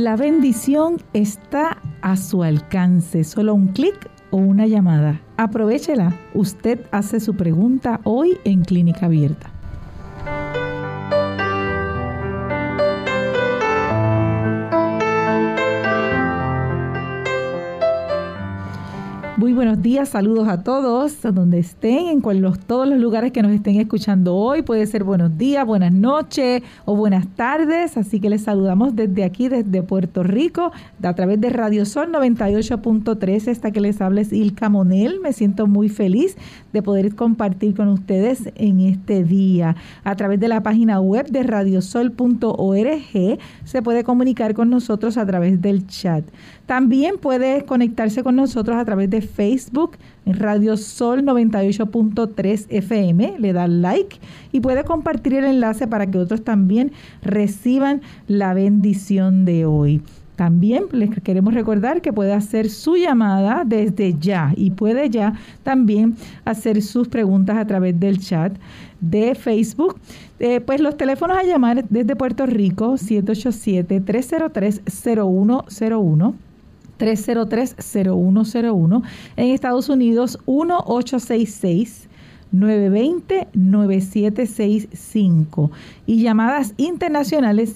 La bendición está a su alcance, solo un clic o una llamada. Aprovechela. Usted hace su pregunta hoy en Clínica Abierta. Muy buenos días, saludos a todos, donde estén, en los, todos los lugares que nos estén escuchando hoy. Puede ser buenos días, buenas noches o buenas tardes. Así que les saludamos desde aquí, desde Puerto Rico, a través de Radio Sol 98.3. Esta que les habla es Ilka Monel. Me siento muy feliz de poder compartir con ustedes en este día. A través de la página web de radiosol.org se puede comunicar con nosotros a través del chat. También puede conectarse con nosotros a través de Facebook Radio Sol 98.3 FM, le da like y puede compartir el enlace para que otros también reciban la bendición de hoy. También les queremos recordar que puede hacer su llamada desde ya y puede ya también hacer sus preguntas a través del chat de Facebook. Eh, pues los teléfonos a llamar desde Puerto Rico, 787-303-0101. 303-0101. En Estados Unidos, 1866. 920-9765 y llamadas internacionales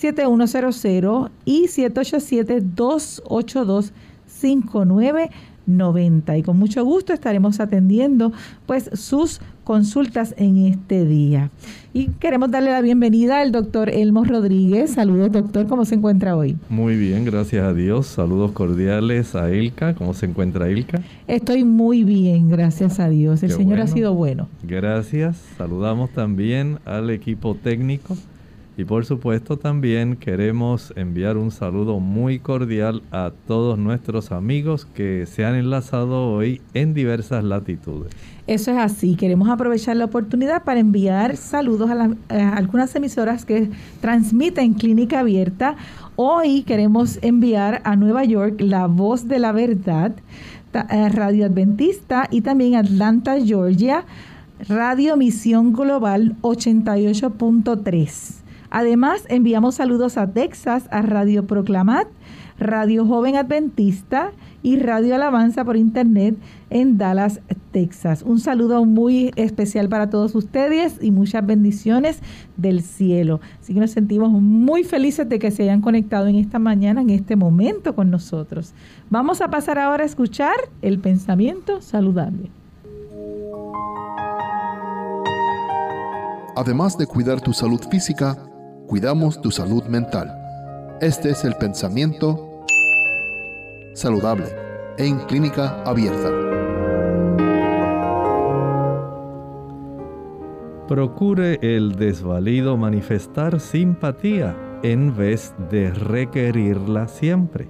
787-763-7100 y 787-282-59 90 y con mucho gusto estaremos atendiendo pues sus consultas en este día. Y queremos darle la bienvenida al doctor Elmo Rodríguez. Saludos doctor, ¿cómo se encuentra hoy? Muy bien, gracias a Dios. Saludos cordiales a Ilka. ¿Cómo se encuentra Ilka? Estoy muy bien, gracias a Dios. El Señor ha sido bueno. Gracias. Saludamos también al equipo técnico y por supuesto también queremos enviar un saludo muy cordial a todos nuestros amigos que se han enlazado hoy en diversas latitudes. Eso es así. Queremos aprovechar la oportunidad para enviar saludos a, algunas emisoras que transmiten Clínica Abierta. Hoy queremos enviar a Nueva York La Voz de la Verdad, eh, Radio Adventista y también Atlanta, Georgia, Radio Misión Global 88.3. Además, enviamos saludos a Texas, a Radio Proclamat, Radio Joven Adventista y Radio Alabanza por Internet en Dallas, Texas. Un saludo muy especial para todos ustedes y muchas bendiciones del cielo. Así que nos sentimos muy felices de que se hayan conectado en esta mañana, en este momento con nosotros. Vamos a pasar ahora a escuchar el pensamiento saludable. Además de cuidar tu salud física, cuidamos tu salud mental. Este es el pensamiento saludable en clínica abierta. Procure el desvalido manifestar simpatía en vez de requerirla siempre.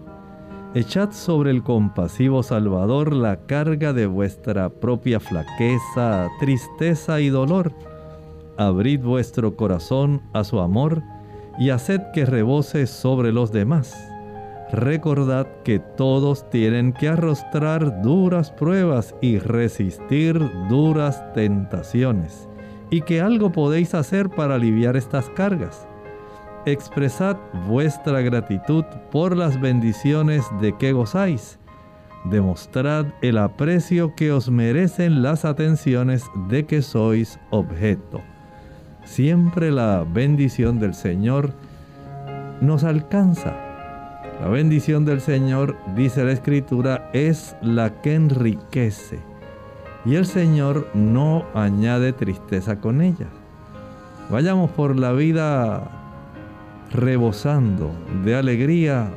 Echad sobre el compasivo Salvador la carga de vuestra propia flaqueza, tristeza y dolor abrid vuestro corazón a su amor y haced que rebose sobre los demás. Recordad que todos tienen que arrostrar duras pruebas y resistir duras tentaciones, y que algo podéis hacer para aliviar estas cargas. Expresad vuestra gratitud por las bendiciones de que gozáis. Demostrad el aprecio que os merecen las atenciones de que sois objeto siempre la bendición del Señor nos alcanza. La bendición del Señor, dice la Escritura, es la que enriquece. Y el Señor no añade tristeza con ella. Vayamos por la vida rebosando de alegría,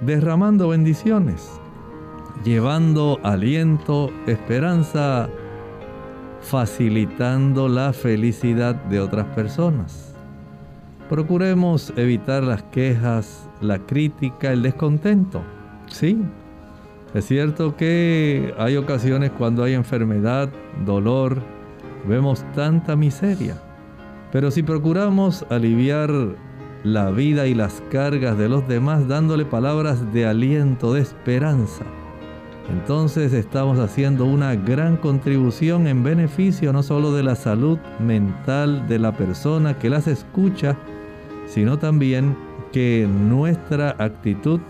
derramando bendiciones, llevando aliento, esperanza facilitando la felicidad de otras personas. Procuremos evitar las quejas, la crítica, el descontento. Sí, es cierto que hay ocasiones cuando hay enfermedad, dolor, vemos tanta miseria. Pero si procuramos aliviar la vida y las cargas de los demás dándole palabras de aliento, de esperanza, entonces estamos haciendo una gran contribución en beneficio no solo de la salud mental de la persona que las escucha, sino también que nuestra actitud,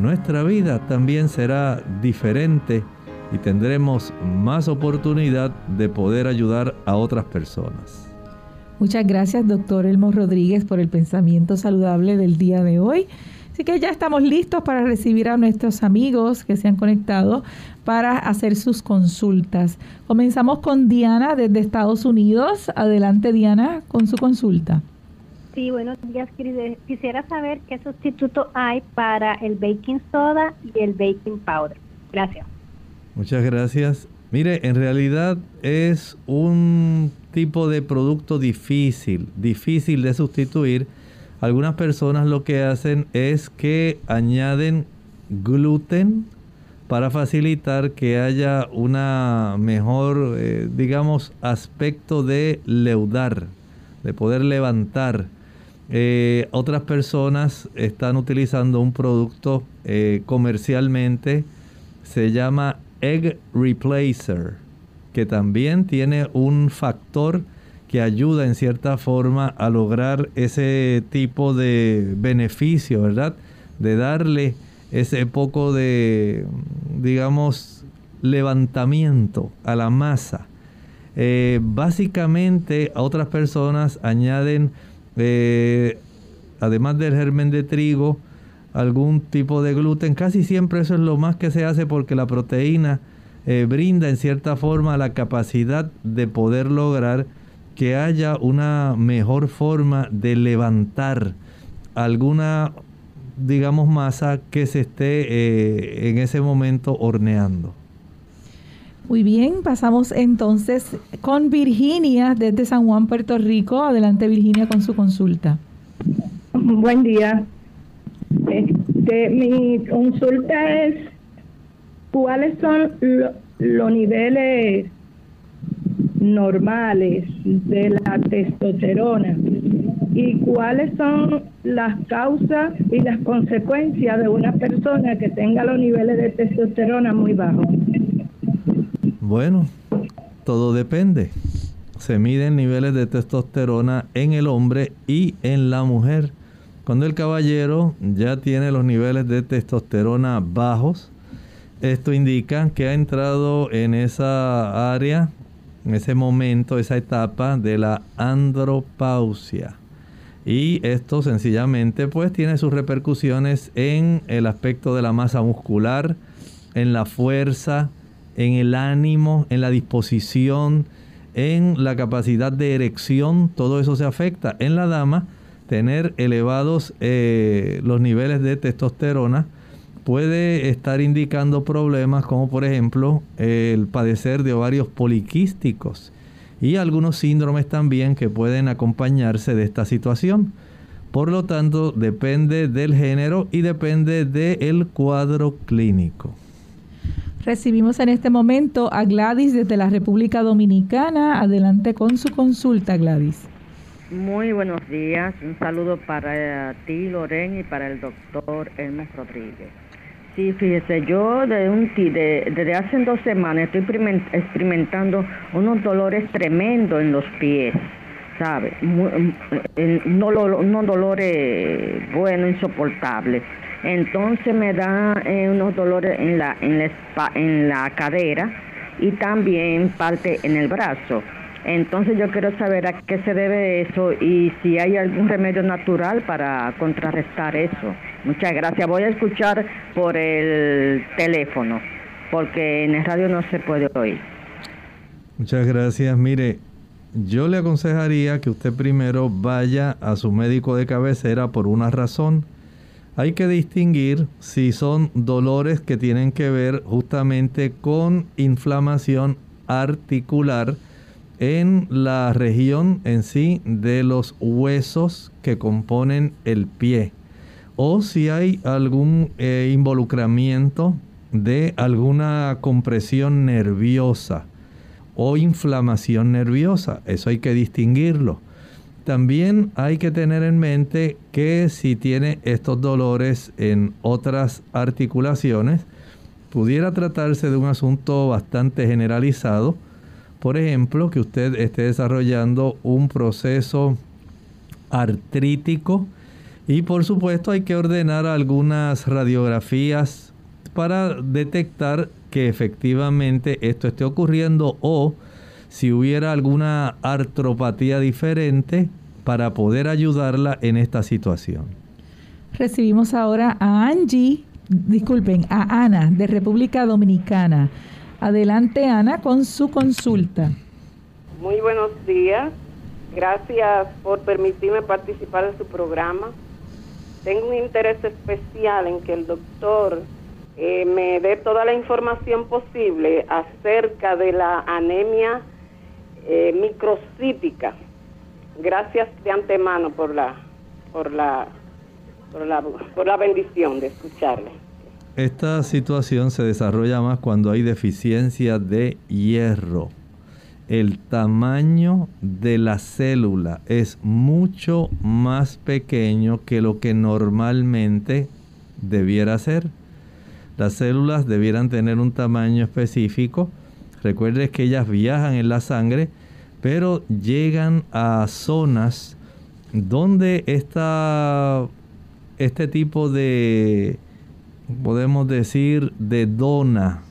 nuestra vida también será diferente y tendremos más oportunidad de poder ayudar a otras personas. Muchas gracias, doctor Elmo Rodríguez, por el pensamiento saludable del día de hoy. Así que ya estamos listos para recibir a nuestros amigos que se han conectado para hacer sus consultas. Comenzamos con Diana desde Estados Unidos. Adelante, Diana, con su consulta. Sí, buenos días. Quisiera saber qué sustituto hay para el baking soda y el baking powder. Gracias. Muchas gracias. Mire, en realidad es un tipo de producto difícil, difícil de sustituir. Algunas personas lo que hacen es que añaden gluten para facilitar que haya una mejor, eh, digamos, aspecto de leudar, de poder levantar. Eh, otras personas están utilizando un producto eh, comercialmente, se llama Egg Replacer, que también tiene un factor que ayuda en cierta forma a lograr ese tipo de beneficio, ¿verdad? De darle ese poco de, digamos, levantamiento a la masa. Eh, básicamente a otras personas añaden, eh, además del germen de trigo, algún tipo de gluten. Casi siempre eso es lo más que se hace porque la proteína eh, brinda en cierta forma la capacidad de poder lograr que haya una mejor forma de levantar alguna, digamos, masa que se esté eh, en ese momento horneando. Muy bien, pasamos entonces con Virginia desde San Juan, Puerto Rico. Adelante Virginia con su consulta. Buen día. Este, mi consulta es cuáles son los niveles normales de la testosterona y cuáles son las causas y las consecuencias de una persona que tenga los niveles de testosterona muy bajos. Bueno, todo depende. Se miden niveles de testosterona en el hombre y en la mujer. Cuando el caballero ya tiene los niveles de testosterona bajos, esto indica que ha entrado en esa área, en ese momento, esa etapa de la andropausia. Y esto sencillamente pues tiene sus repercusiones en el aspecto de la masa muscular, en la fuerza, en el ánimo, en la disposición, en la capacidad de erección, todo eso se afecta. En la dama tener elevados eh, los niveles de testosterona puede estar indicando problemas como por ejemplo el padecer de ovarios poliquísticos y algunos síndromes también que pueden acompañarse de esta situación. Por lo tanto, depende del género y depende del cuadro clínico. Recibimos en este momento a Gladys desde la República Dominicana. Adelante con su consulta, Gladys. Muy buenos días, un saludo para ti, Loren, y para el doctor Hermes Rodríguez. Sí, fíjese, yo de un, de, desde hace dos semanas estoy experimentando unos dolores tremendos en los pies, ¿sabe? unos dolores buenos, insoportables. Entonces me da eh, unos dolores en la, en, la, en la cadera y también parte en el brazo. Entonces yo quiero saber a qué se debe eso y si hay algún remedio natural para contrarrestar eso. Muchas gracias. Voy a escuchar por el teléfono porque en el radio no se puede oír. Muchas gracias. Mire, yo le aconsejaría que usted primero vaya a su médico de cabecera por una razón. Hay que distinguir si son dolores que tienen que ver justamente con inflamación articular en la región en sí de los huesos que componen el pie o si hay algún eh, involucramiento de alguna compresión nerviosa o inflamación nerviosa. Eso hay que distinguirlo. También hay que tener en mente que si tiene estos dolores en otras articulaciones, pudiera tratarse de un asunto bastante generalizado. Por ejemplo, que usted esté desarrollando un proceso artrítico y por supuesto hay que ordenar algunas radiografías para detectar que efectivamente esto esté ocurriendo o si hubiera alguna artropatía diferente para poder ayudarla en esta situación. Recibimos ahora a Angie, disculpen, a Ana de República Dominicana. Adelante Ana con su consulta. Muy buenos días. Gracias por permitirme participar en su programa tengo un interés especial en que el doctor eh, me dé toda la información posible acerca de la anemia eh, microcítica. Gracias de antemano por la, por la, por la, por la bendición de escucharle. Esta situación se desarrolla más cuando hay deficiencia de hierro el tamaño de la célula es mucho más pequeño que lo que normalmente debiera ser. Las células debieran tener un tamaño específico. Recuerde que ellas viajan en la sangre, pero llegan a zonas donde esta, este tipo de, podemos decir, de dona,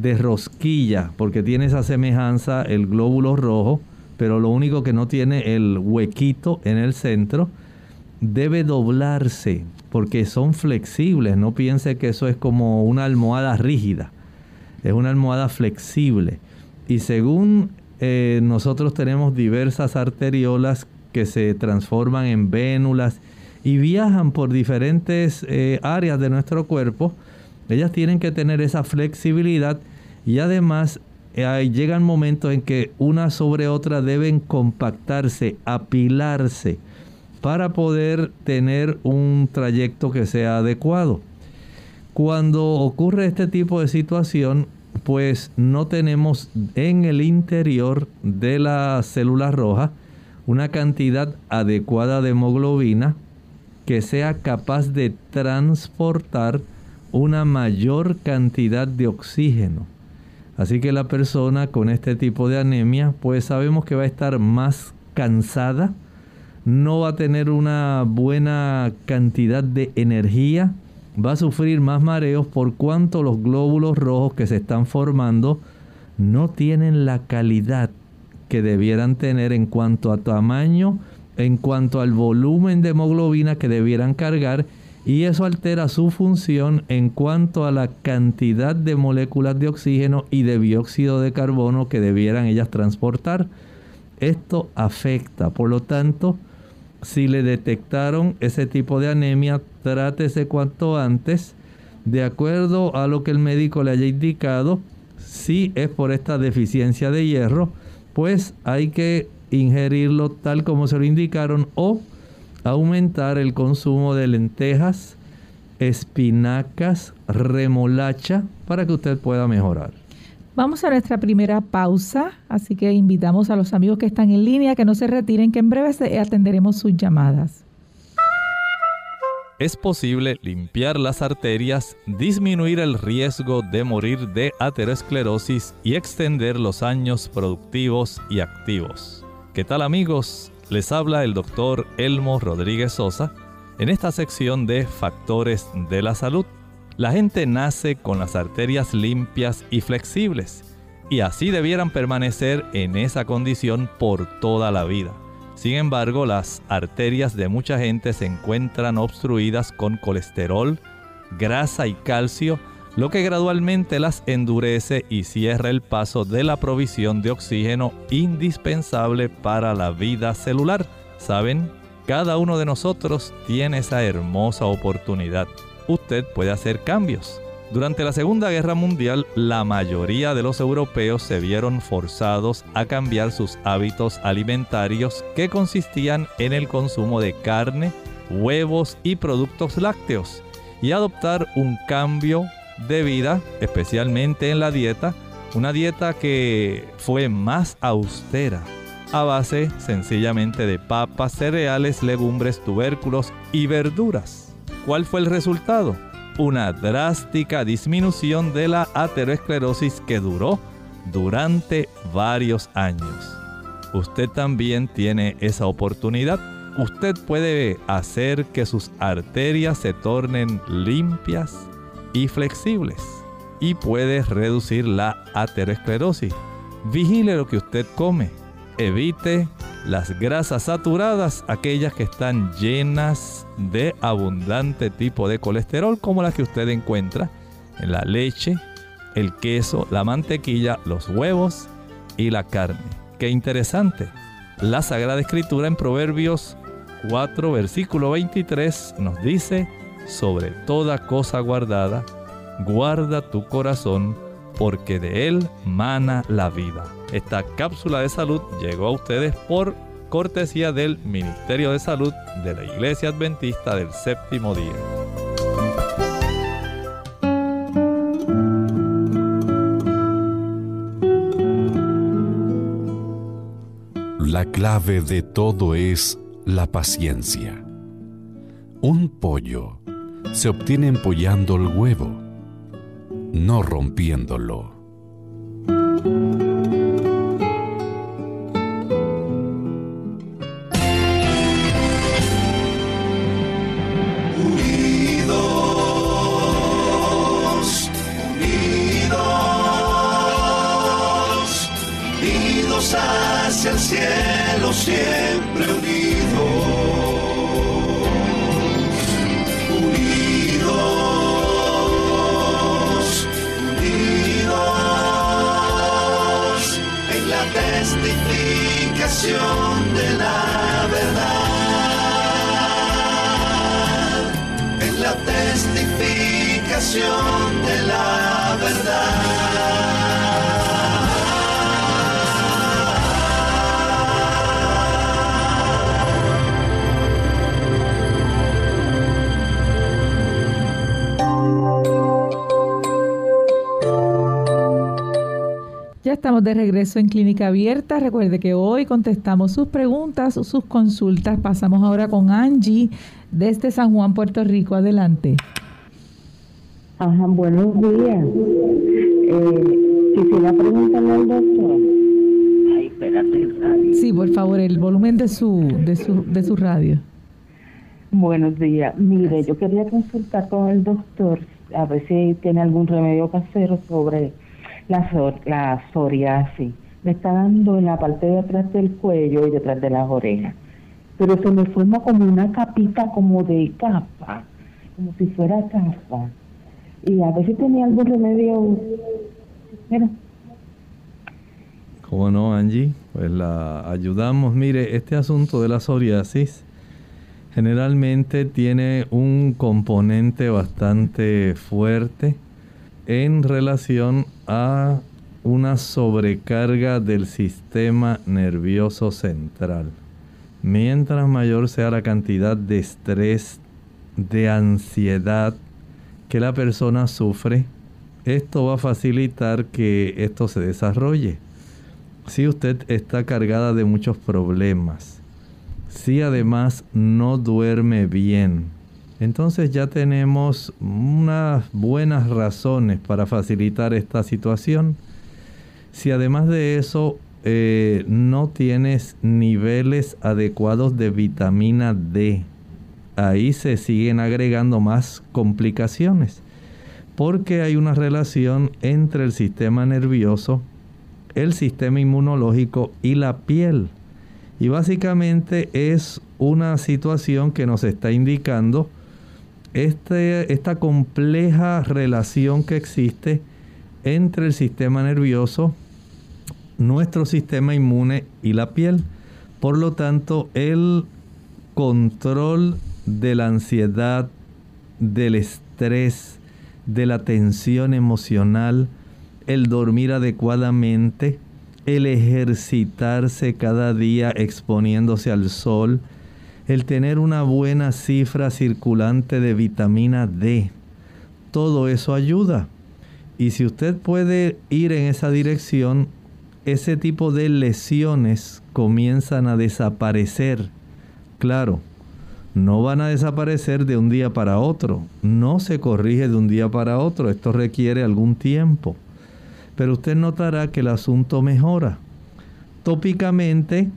de rosquilla, porque tiene esa semejanza el glóbulo rojo, pero lo único que no tiene el huequito en el centro, debe doblarse, porque son flexibles. No piense que eso es como una almohada rígida, es una almohada flexible. Y según eh, nosotros tenemos diversas arteriolas que se transforman en vénulas y viajan por diferentes eh, áreas de nuestro cuerpo, ellas tienen que tener esa flexibilidad y además llegan momentos en que una sobre otra deben compactarse, apilarse para poder tener un trayecto que sea adecuado. Cuando ocurre este tipo de situación, pues no tenemos en el interior de la célula roja una cantidad adecuada de hemoglobina que sea capaz de transportar una mayor cantidad de oxígeno. Así que la persona con este tipo de anemia, pues sabemos que va a estar más cansada, no va a tener una buena cantidad de energía, va a sufrir más mareos por cuanto los glóbulos rojos que se están formando no tienen la calidad que debieran tener en cuanto a tamaño, en cuanto al volumen de hemoglobina que debieran cargar y eso altera su función en cuanto a la cantidad de moléculas de oxígeno y de dióxido de carbono que debieran ellas transportar. Esto afecta, por lo tanto, si le detectaron ese tipo de anemia, trátese cuanto antes, de acuerdo a lo que el médico le haya indicado. Si es por esta deficiencia de hierro, pues hay que ingerirlo tal como se lo indicaron o aumentar el consumo de lentejas, espinacas, remolacha, para que usted pueda mejorar. Vamos a nuestra primera pausa, así que invitamos a los amigos que están en línea que no se retiren, que en breve atenderemos sus llamadas. Es posible limpiar las arterias, disminuir el riesgo de morir de aterosclerosis y extender los años productivos y activos. ¿Qué tal amigos? Les habla el doctor Elmo Rodríguez Sosa en esta sección de Factores de la Salud. La gente nace con las arterias limpias y flexibles y así debieran permanecer en esa condición por toda la vida. Sin embargo, las arterias de mucha gente se encuentran obstruidas con colesterol, grasa y calcio lo que gradualmente las endurece y cierra el paso de la provisión de oxígeno indispensable para la vida celular. ¿Saben? Cada uno de nosotros tiene esa hermosa oportunidad. Usted puede hacer cambios. Durante la Segunda Guerra Mundial, la mayoría de los europeos se vieron forzados a cambiar sus hábitos alimentarios que consistían en el consumo de carne, huevos y productos lácteos y adoptar un cambio de vida, especialmente en la dieta, una dieta que fue más austera, a base sencillamente de papas, cereales, legumbres, tubérculos y verduras. ¿Cuál fue el resultado? Una drástica disminución de la aterosclerosis que duró durante varios años. Usted también tiene esa oportunidad. Usted puede hacer que sus arterias se tornen limpias y flexibles y puede reducir la aterosclerosis. Vigile lo que usted come. Evite las grasas saturadas, aquellas que están llenas de abundante tipo de colesterol, como las que usted encuentra en la leche, el queso, la mantequilla, los huevos y la carne. Qué interesante. La Sagrada Escritura en Proverbios 4, versículo 23 nos dice, sobre toda cosa guardada, guarda tu corazón, porque de él mana la vida. Esta cápsula de salud llegó a ustedes por cortesía del Ministerio de Salud de la Iglesia Adventista del Séptimo Día. La clave de todo es la paciencia. Un pollo se obtiene empollando el huevo, no rompiéndolo. En Clínica Abierta. Recuerde que hoy contestamos sus preguntas, sus consultas. Pasamos ahora con Angie desde San Juan, Puerto Rico. Adelante. Ajá, buenos días. Eh, quisiera preguntarle al doctor. Ay, espérate, radio. Sí, por favor, el volumen de su, de su, de su radio. Buenos días. Mire, yo quería consultar con el doctor a ver si tiene algún remedio casero sobre la, la psoriasis. Me está dando en la parte de atrás del cuello y detrás de las orejas. Pero se me forma como una capita como de capa, como si fuera capa. Y a si tenía algún remedio. Mira, ¿Cómo no, Angie? Pues la ayudamos. Mire, este asunto de la psoriasis generalmente tiene un componente bastante fuerte en relación a una sobrecarga del sistema nervioso central. Mientras mayor sea la cantidad de estrés, de ansiedad que la persona sufre, esto va a facilitar que esto se desarrolle. Si usted está cargada de muchos problemas, si además no duerme bien, entonces ya tenemos unas buenas razones para facilitar esta situación. Si además de eso eh, no tienes niveles adecuados de vitamina D, ahí se siguen agregando más complicaciones, porque hay una relación entre el sistema nervioso, el sistema inmunológico y la piel. Y básicamente es una situación que nos está indicando este, esta compleja relación que existe entre el sistema nervioso, nuestro sistema inmune y la piel. Por lo tanto, el control de la ansiedad, del estrés, de la tensión emocional, el dormir adecuadamente, el ejercitarse cada día exponiéndose al sol, el tener una buena cifra circulante de vitamina D. Todo eso ayuda. Y si usted puede ir en esa dirección, ese tipo de lesiones comienzan a desaparecer. Claro, no van a desaparecer de un día para otro. No se corrige de un día para otro. Esto requiere algún tiempo. Pero usted notará que el asunto mejora. Tópicamente,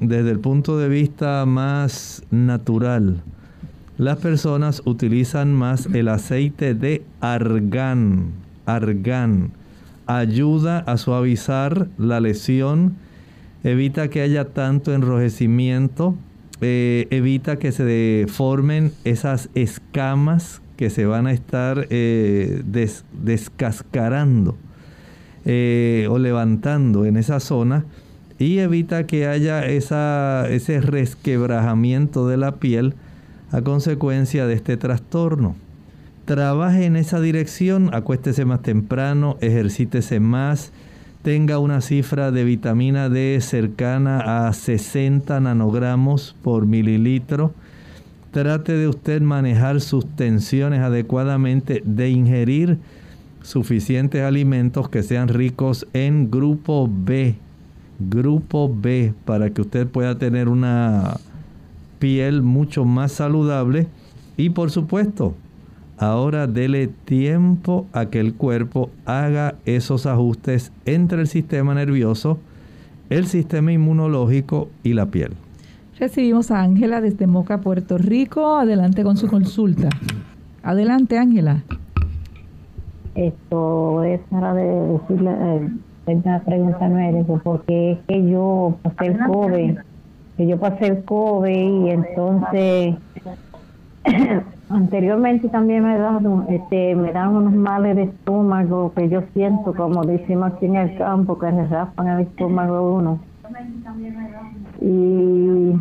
desde el punto de vista más natural, las personas utilizan más el aceite de argán. Argán ayuda a suavizar la lesión, evita que haya tanto enrojecimiento, eh, evita que se formen esas escamas que se van a estar eh, descascarando eh, o levantando en esa zona y evita que haya esa, ese resquebrajamiento de la piel a consecuencia de este trastorno. Trabaje en esa dirección, acuéstese más temprano, ejercítese más, tenga una cifra de vitamina D cercana a 60 nanogramos por mililitro. Trate de usted manejar sus tensiones adecuadamente, de ingerir suficientes alimentos que sean ricos en grupo B, grupo B, para que usted pueda tener una piel mucho más saludable y por supuesto, ahora dele tiempo a que el cuerpo haga esos ajustes entre el sistema nervioso, el sistema inmunológico y la piel. Recibimos a Ángela desde Moca, Puerto Rico. Adelante con su consulta. Adelante, Ángela. Esto es para de decirle, eh, una pregunta médico, porque es que yo pasé el COVID, que yo pasé el COVID y entonces anteriormente también me dan, este, me dan unos males de estómago que yo siento, como decimos aquí en el campo, que se raspan el estómago uno. Y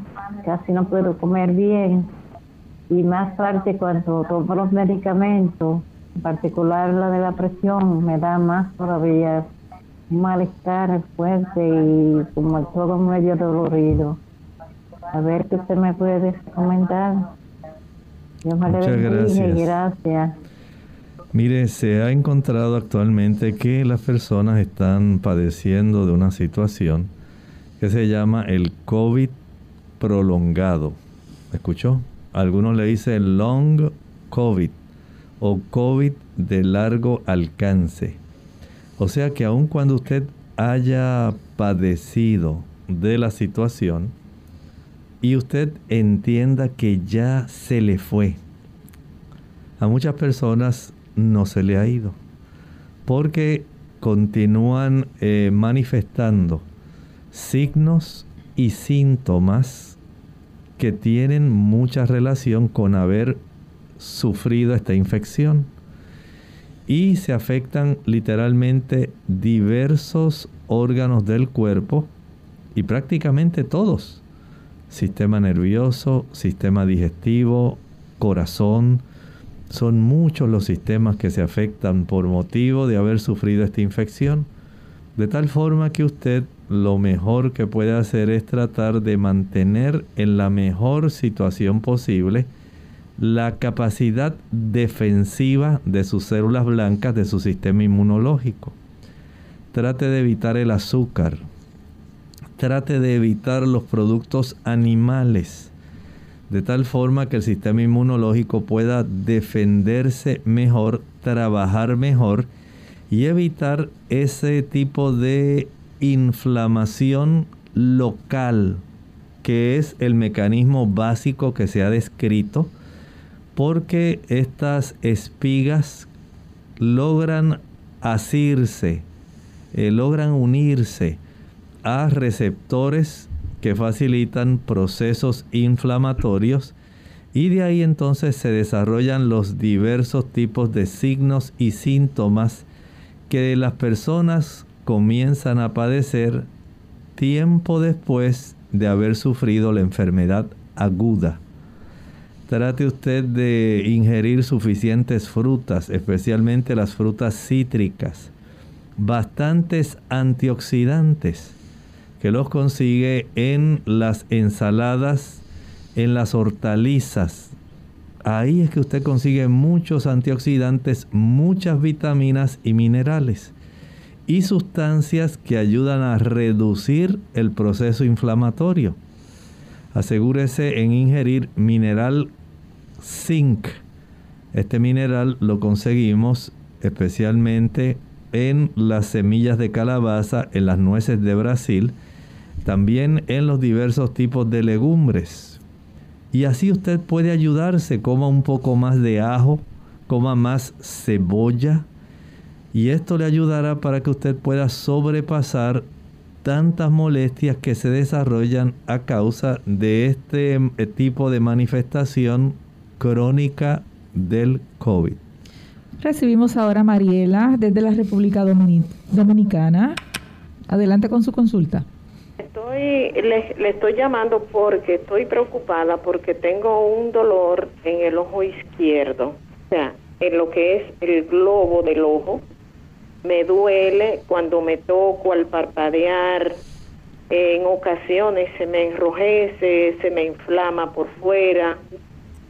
casi no puedo comer bien. Y más tarde cuando tomo los medicamentos, en particular la de la presión, me da más todavía malestar fuerte y como todo medio dolorido. A ver qué usted me puede comentar. Dios Muchas gracias. gracias. Mire, se ha encontrado actualmente que las personas están padeciendo de una situación que se llama el COVID prolongado. ¿Escuchó? Algunos le dicen long COVID o COVID de largo alcance. O sea que aun cuando usted haya padecido de la situación y usted entienda que ya se le fue, a muchas personas no se le ha ido porque continúan eh, manifestando signos y síntomas que tienen mucha relación con haber sufrido esta infección y se afectan literalmente diversos órganos del cuerpo y prácticamente todos. Sistema nervioso, sistema digestivo, corazón. Son muchos los sistemas que se afectan por motivo de haber sufrido esta infección. De tal forma que usted lo mejor que puede hacer es tratar de mantener en la mejor situación posible la capacidad defensiva de sus células blancas de su sistema inmunológico. Trate de evitar el azúcar. Trate de evitar los productos animales. De tal forma que el sistema inmunológico pueda defenderse mejor, trabajar mejor y evitar ese tipo de inflamación local, que es el mecanismo básico que se ha descrito porque estas espigas logran asirse, eh, logran unirse a receptores que facilitan procesos inflamatorios y de ahí entonces se desarrollan los diversos tipos de signos y síntomas que las personas comienzan a padecer tiempo después de haber sufrido la enfermedad aguda. Trate usted de ingerir suficientes frutas, especialmente las frutas cítricas, bastantes antioxidantes, que los consigue en las ensaladas, en las hortalizas. Ahí es que usted consigue muchos antioxidantes, muchas vitaminas y minerales y sustancias que ayudan a reducir el proceso inflamatorio. Asegúrese en ingerir mineral zinc. Este mineral lo conseguimos especialmente en las semillas de calabaza, en las nueces de Brasil, también en los diversos tipos de legumbres. Y así usted puede ayudarse, coma un poco más de ajo, coma más cebolla, y esto le ayudará para que usted pueda sobrepasar tantas molestias que se desarrollan a causa de este eh, tipo de manifestación crónica del COVID. Recibimos ahora a Mariela desde la República Dominicana. Adelante con su consulta. Estoy, le, le, estoy llamando porque estoy preocupada porque tengo un dolor en el ojo izquierdo, o sea, en lo que es el globo del ojo, me duele cuando me toco al parpadear, en ocasiones se me enrojece, se me inflama por fuera.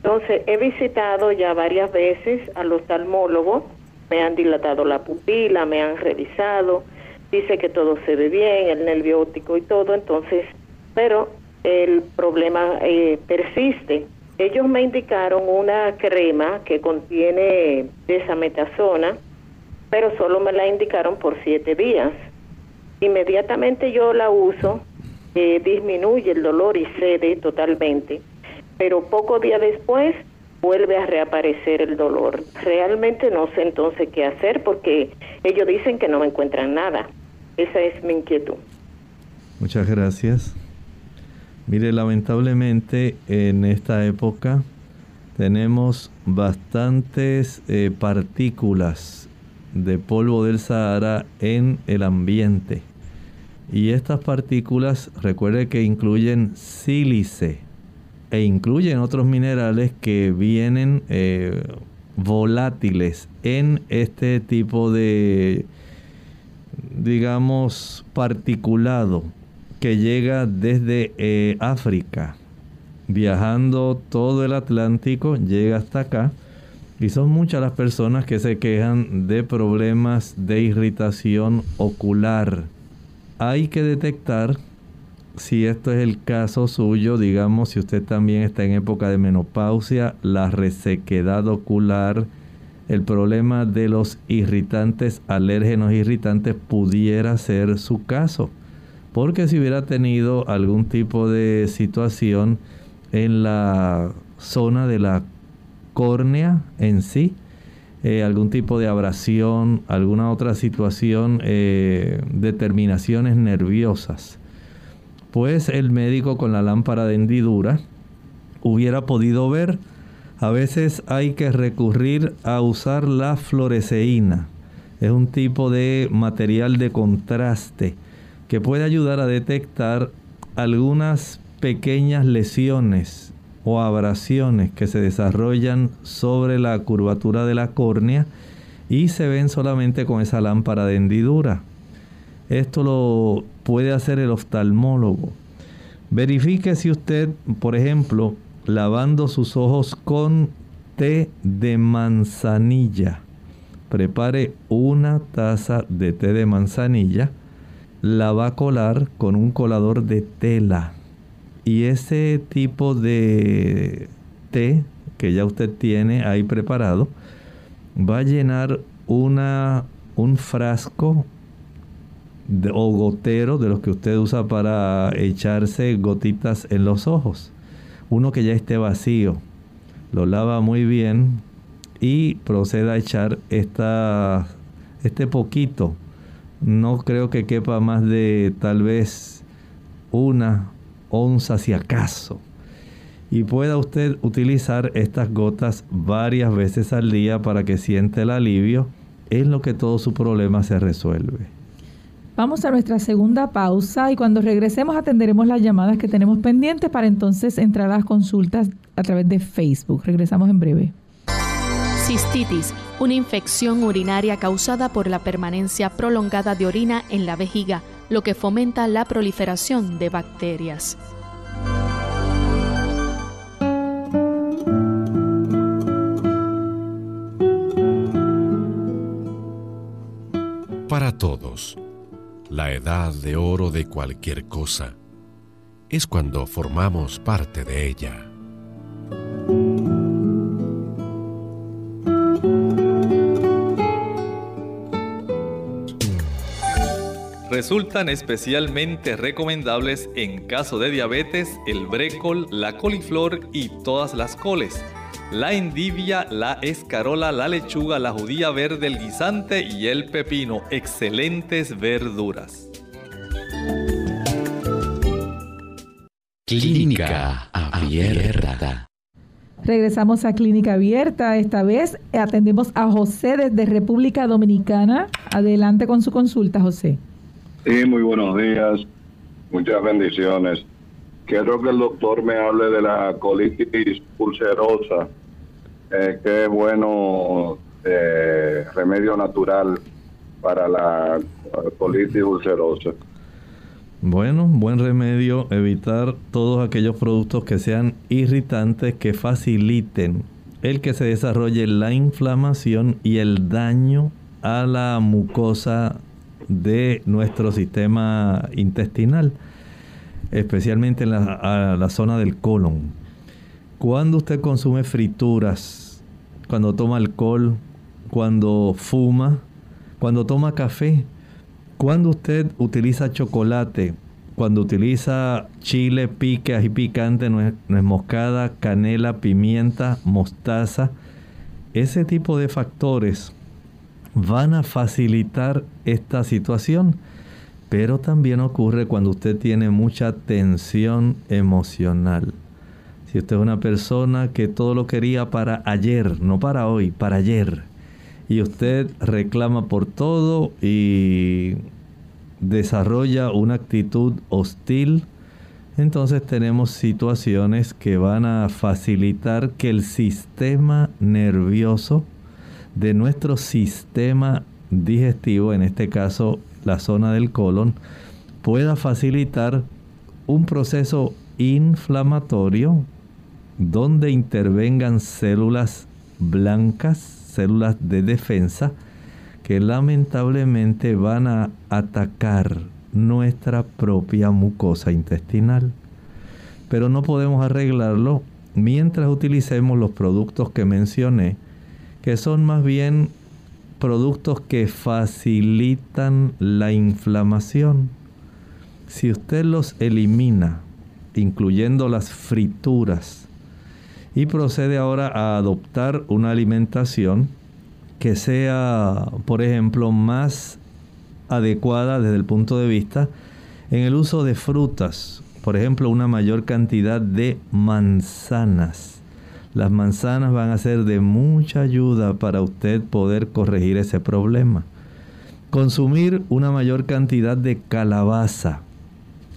Entonces he visitado ya varias veces al oftalmólogo, me han dilatado la pupila, me han revisado, dice que todo se ve bien, el nervio óptico y todo, entonces, pero el problema eh, persiste. Ellos me indicaron una crema que contiene desametasona, pero solo me la indicaron por siete días. Inmediatamente yo la uso, eh, disminuye el dolor y cede totalmente, pero poco día después vuelve a reaparecer el dolor. Realmente no sé entonces qué hacer porque ellos dicen que no me encuentran nada. Esa es mi inquietud. Muchas gracias. Mire, lamentablemente en esta época tenemos bastantes eh, partículas de polvo del Sahara en el ambiente. Y estas partículas, recuerde que incluyen sílice e incluyen otros minerales que vienen eh, volátiles en este tipo de, digamos, particulado que llega desde eh, África, viajando todo el Atlántico, llega hasta acá y son muchas las personas que se quejan de problemas de irritación ocular. Hay que detectar si esto es el caso suyo, digamos, si usted también está en época de menopausia, la resequedad ocular, el problema de los irritantes, alérgenos irritantes pudiera ser su caso. Porque si hubiera tenido algún tipo de situación en la zona de la córnea en sí, eh, algún tipo de abrasión, alguna otra situación, eh, determinaciones nerviosas, pues el médico con la lámpara de hendidura hubiera podido ver. A veces hay que recurrir a usar la fluoresceína. Es un tipo de material de contraste que puede ayudar a detectar algunas pequeñas lesiones o abrasiones que se desarrollan sobre la curvatura de la córnea y se ven solamente con esa lámpara de hendidura. Esto lo puede hacer el oftalmólogo. Verifique si usted, por ejemplo, lavando sus ojos con té de manzanilla, prepare una taza de té de manzanilla, la va a colar con un colador de tela y ese tipo de té que ya usted tiene ahí preparado va a llenar una, un frasco o gotero de los que usted usa para echarse gotitas en los ojos. Uno que ya esté vacío. Lo lava muy bien y proceda a echar esta, este poquito. No creo que quepa más de tal vez una onzas si acaso. Y pueda usted utilizar estas gotas varias veces al día para que siente el alivio, en lo que todo su problema se resuelve. Vamos a nuestra segunda pausa y cuando regresemos atenderemos las llamadas que tenemos pendientes para entonces entrar a las consultas a través de Facebook. Regresamos en breve. Cistitis, una infección urinaria causada por la permanencia prolongada de orina en la vejiga, lo que fomenta la proliferación de bacterias. Para todos la edad de oro de cualquier cosa es cuando formamos parte de ella. Resultan especialmente recomendables en caso de diabetes el brécol, la coliflor y todas las coles la endivia, la escarola, la lechuga, la judía verde, el guisante y el pepino. Excelentes verduras. Clínica Abierta. Regresamos a Clínica Abierta. Esta vez atendemos a José desde República Dominicana. Adelante con su consulta, José. Sí, muy buenos días. Muchas bendiciones. Quiero que el doctor me hable de la colitis ulcerosa eh, qué bueno eh, remedio natural para la colitis ulcerosa. Bueno, buen remedio, evitar todos aquellos productos que sean irritantes, que faciliten el que se desarrolle la inflamación y el daño a la mucosa de nuestro sistema intestinal, especialmente en la, la zona del colon. Cuando usted consume frituras, cuando toma alcohol, cuando fuma, cuando toma café, cuando usted utiliza chocolate, cuando utiliza chile, pique, ají picante, nuez, moscada, canela, pimienta, mostaza, ese tipo de factores van a facilitar esta situación. Pero también ocurre cuando usted tiene mucha tensión emocional. Si usted es una persona que todo lo quería para ayer, no para hoy, para ayer, y usted reclama por todo y desarrolla una actitud hostil, entonces tenemos situaciones que van a facilitar que el sistema nervioso de nuestro sistema digestivo, en este caso la zona del colon, pueda facilitar un proceso inflamatorio donde intervengan células blancas, células de defensa, que lamentablemente van a atacar nuestra propia mucosa intestinal. Pero no podemos arreglarlo mientras utilicemos los productos que mencioné, que son más bien productos que facilitan la inflamación. Si usted los elimina, incluyendo las frituras, y procede ahora a adoptar una alimentación que sea, por ejemplo, más adecuada desde el punto de vista en el uso de frutas, por ejemplo, una mayor cantidad de manzanas. Las manzanas van a ser de mucha ayuda para usted poder corregir ese problema. Consumir una mayor cantidad de calabaza.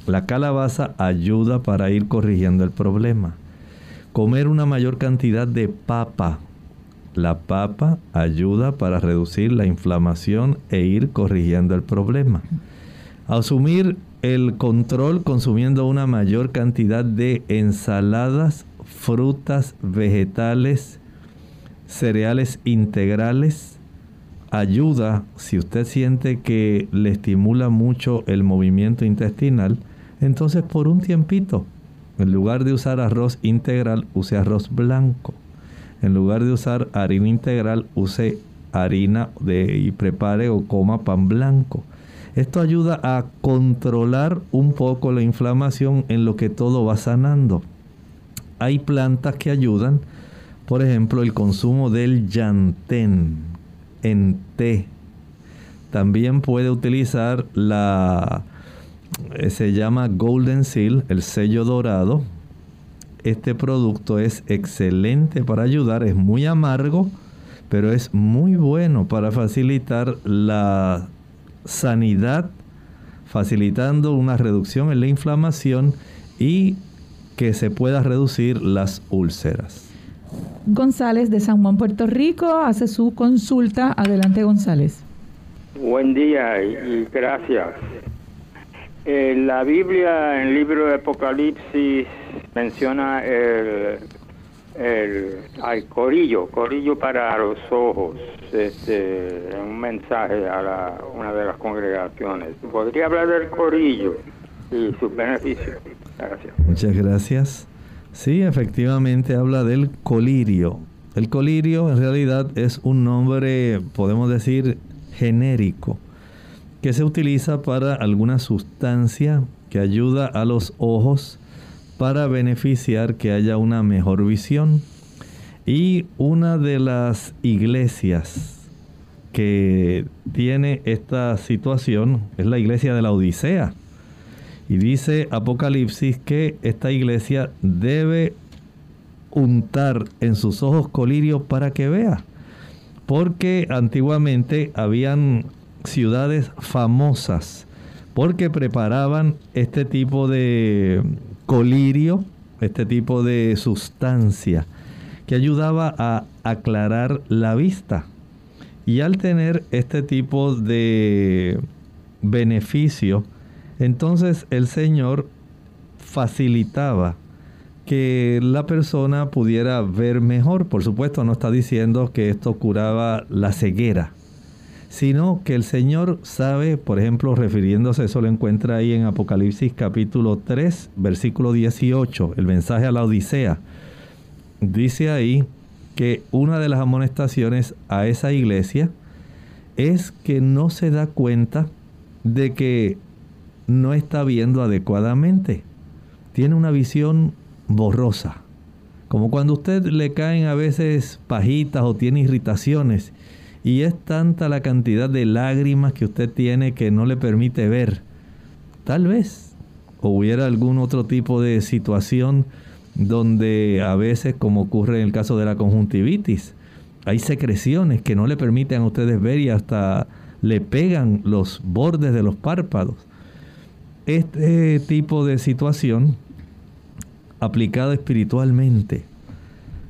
La calabaza ayuda para ir corrigiendo el problema Comer una mayor cantidad de papa. La papa ayuda para reducir la inflamación e ir corrigiendo el problema. Asumir el control consumiendo una mayor cantidad de ensaladas, frutas, vegetales, cereales integrales. Ayuda, si usted siente que le estimula mucho el movimiento intestinal, entonces por un tiempito en lugar de usar arroz integral, use arroz blanco. En lugar de usar harina integral, use harina de, y prepare o coma pan blanco. Esto ayuda a controlar un poco la inflamación en lo que todo va sanando. Hay plantas que ayudan, por ejemplo, el consumo del yantén en té. También puede utilizar la se llama Golden Seal, el sello dorado. Este producto es excelente para ayudar, es muy amargo, pero es muy bueno para facilitar la sanidad facilitando una reducción en la inflamación y que se pueda reducir las úlceras. González de San Juan, Puerto Rico, hace su consulta. Adelante, González. Buen día y, gracias. En la Biblia, en el libro de Apocalipsis, menciona el, el corillo, corillo para los ojos, este, un mensaje a una de las congregaciones. ¿Podría hablar del corillo y sus beneficios? Muchas gracias. Sí, efectivamente habla del colirio. El colirio en realidad es un nombre, podemos decir, genérico, que se utiliza para alguna sustancia que ayuda a los ojos para beneficiar que haya una mejor visión. Y una de las iglesias que tiene esta situación es la iglesia de la Odisea. Y dice Apocalipsis que esta iglesia debe untar en sus ojos colirio para que vea. Porque antiguamente habían ciudades famosas porque preparaban este tipo de colirio, este tipo de sustancia que ayudaba a aclarar la vista. Y al tener este tipo de beneficio, entonces el Señor facilitaba que la persona pudiera ver mejor. Por supuesto, no está diciendo que esto curaba la ceguera, sino que el Señor sabe, por ejemplo, refiriéndose, eso lo encuentra ahí en Apocalipsis capítulo 3, versículo 18, el mensaje a la Odisea. Dice ahí que una de las amonestaciones a esa iglesia es que no se da cuenta de que no está viendo adecuadamente. Tiene una visión borrosa. Como cuando a usted le caen a veces pajitas o tiene irritaciones y es tanta la cantidad de lágrimas que usted tiene que no le permite ver. Tal vez hubiera algún otro tipo de situación donde a veces, como ocurre en el caso de la conjuntivitis, hay secreciones que no le permiten a ustedes ver y hasta le pegan los bordes de los párpados. Este tipo de situación aplicada espiritualmente,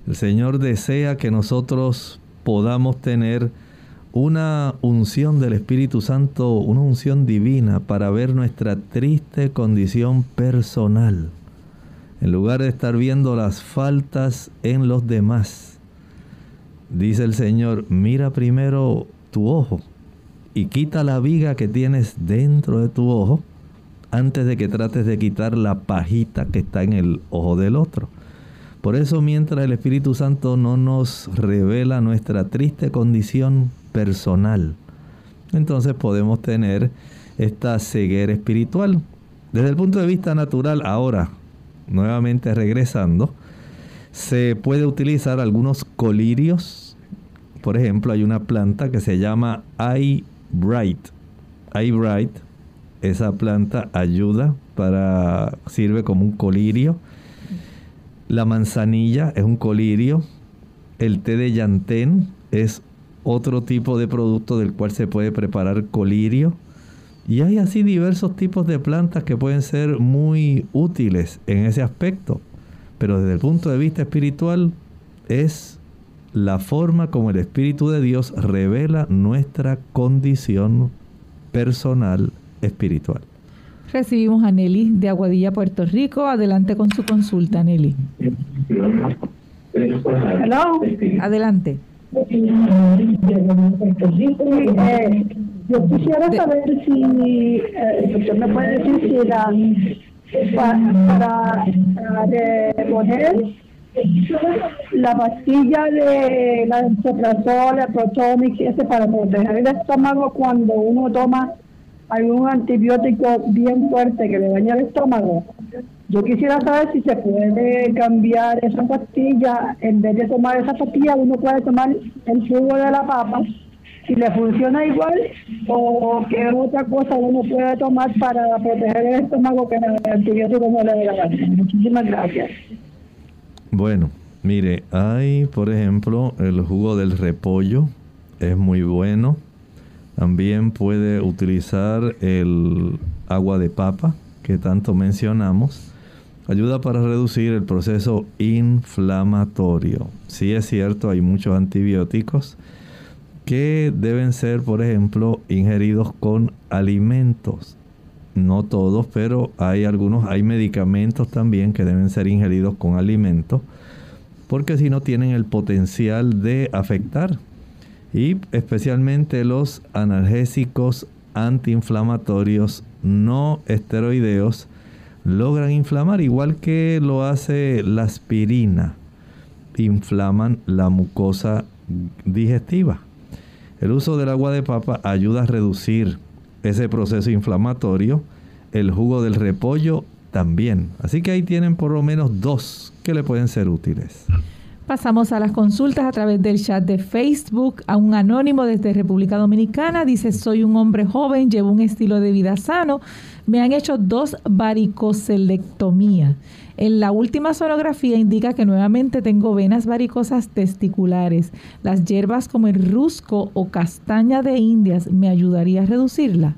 el Señor desea que nosotros podamos tener una unción del Espíritu Santo, una unción divina para ver nuestra triste condición personal en lugar de estar viendo las faltas en los demás. Dice el Señor, mira primero tu ojo y quita la viga que tienes dentro de tu ojo antes de que trates de quitar la pajita que está en el ojo del otro. Por eso mientras el Espíritu Santo no nos revela nuestra triste condición personal, entonces podemos tener esta ceguera espiritual. Desde el punto de vista natural, ahora, nuevamente regresando, se puede utilizar algunos colirios. Por ejemplo, hay una planta que se llama Eye Bright. Eye Bright, esa planta ayuda para, sirve como un colirio. La manzanilla es un colirio. El té de llantén es otro tipo de producto del cual se puede preparar colirio. Y hay así diversos tipos de plantas que pueden ser muy útiles en ese aspecto. Pero desde el punto de vista espiritual es la forma como el Espíritu de Dios revela nuestra condición personal espiritual. Recibimos a Nelly de Aguadilla, Puerto Rico. Adelante con su consulta, Nelly. Hello. Adelante. Yo quisiera saber si eh, usted me puede decir si la para, para poner la pastilla de la el protonic, ese para proteger el estómago cuando uno toma algún antibiótico bien fuerte que le daña el estómago. Yo quisiera saber si se puede cambiar esa pastilla, en vez de tomar esa pastilla, uno puede tomar el jugo de la papa, si le funciona igual o qué otra cosa uno puede tomar para proteger el estómago que el antibiótico no le da Muchísimas gracias. Bueno, mire, hay por ejemplo el jugo del repollo, es muy bueno También puede utilizar el agua de papa que tanto mencionamos. Ayuda para reducir el proceso inflamatorio. Sí es cierto, hay muchos antibióticos que deben ser, por ejemplo, ingeridos con alimentos. No todos, pero hay algunos, hay medicamentos también que deben ser ingeridos con alimentos, porque si no tienen el potencial de afectar. Y especialmente los analgésicos antiinflamatorios no esteroideos logran inflamar, igual que lo hace la aspirina. Inflaman la mucosa digestiva. El uso del agua de papa ayuda a reducir ese proceso inflamatorio. El jugo del repollo también. Así que ahí tienen por lo menos dos que le pueden ser útiles. Pasamos a las consultas a través del chat de Facebook. A un anónimo desde República Dominicana dice, soy un hombre joven, llevo un estilo de vida sano. Me han hecho dos varicocelectomías. En la última sonografía indica que nuevamente tengo venas varicosas testiculares. Las hierbas como el rusco o castaña de indias me ayudaría a reducirla.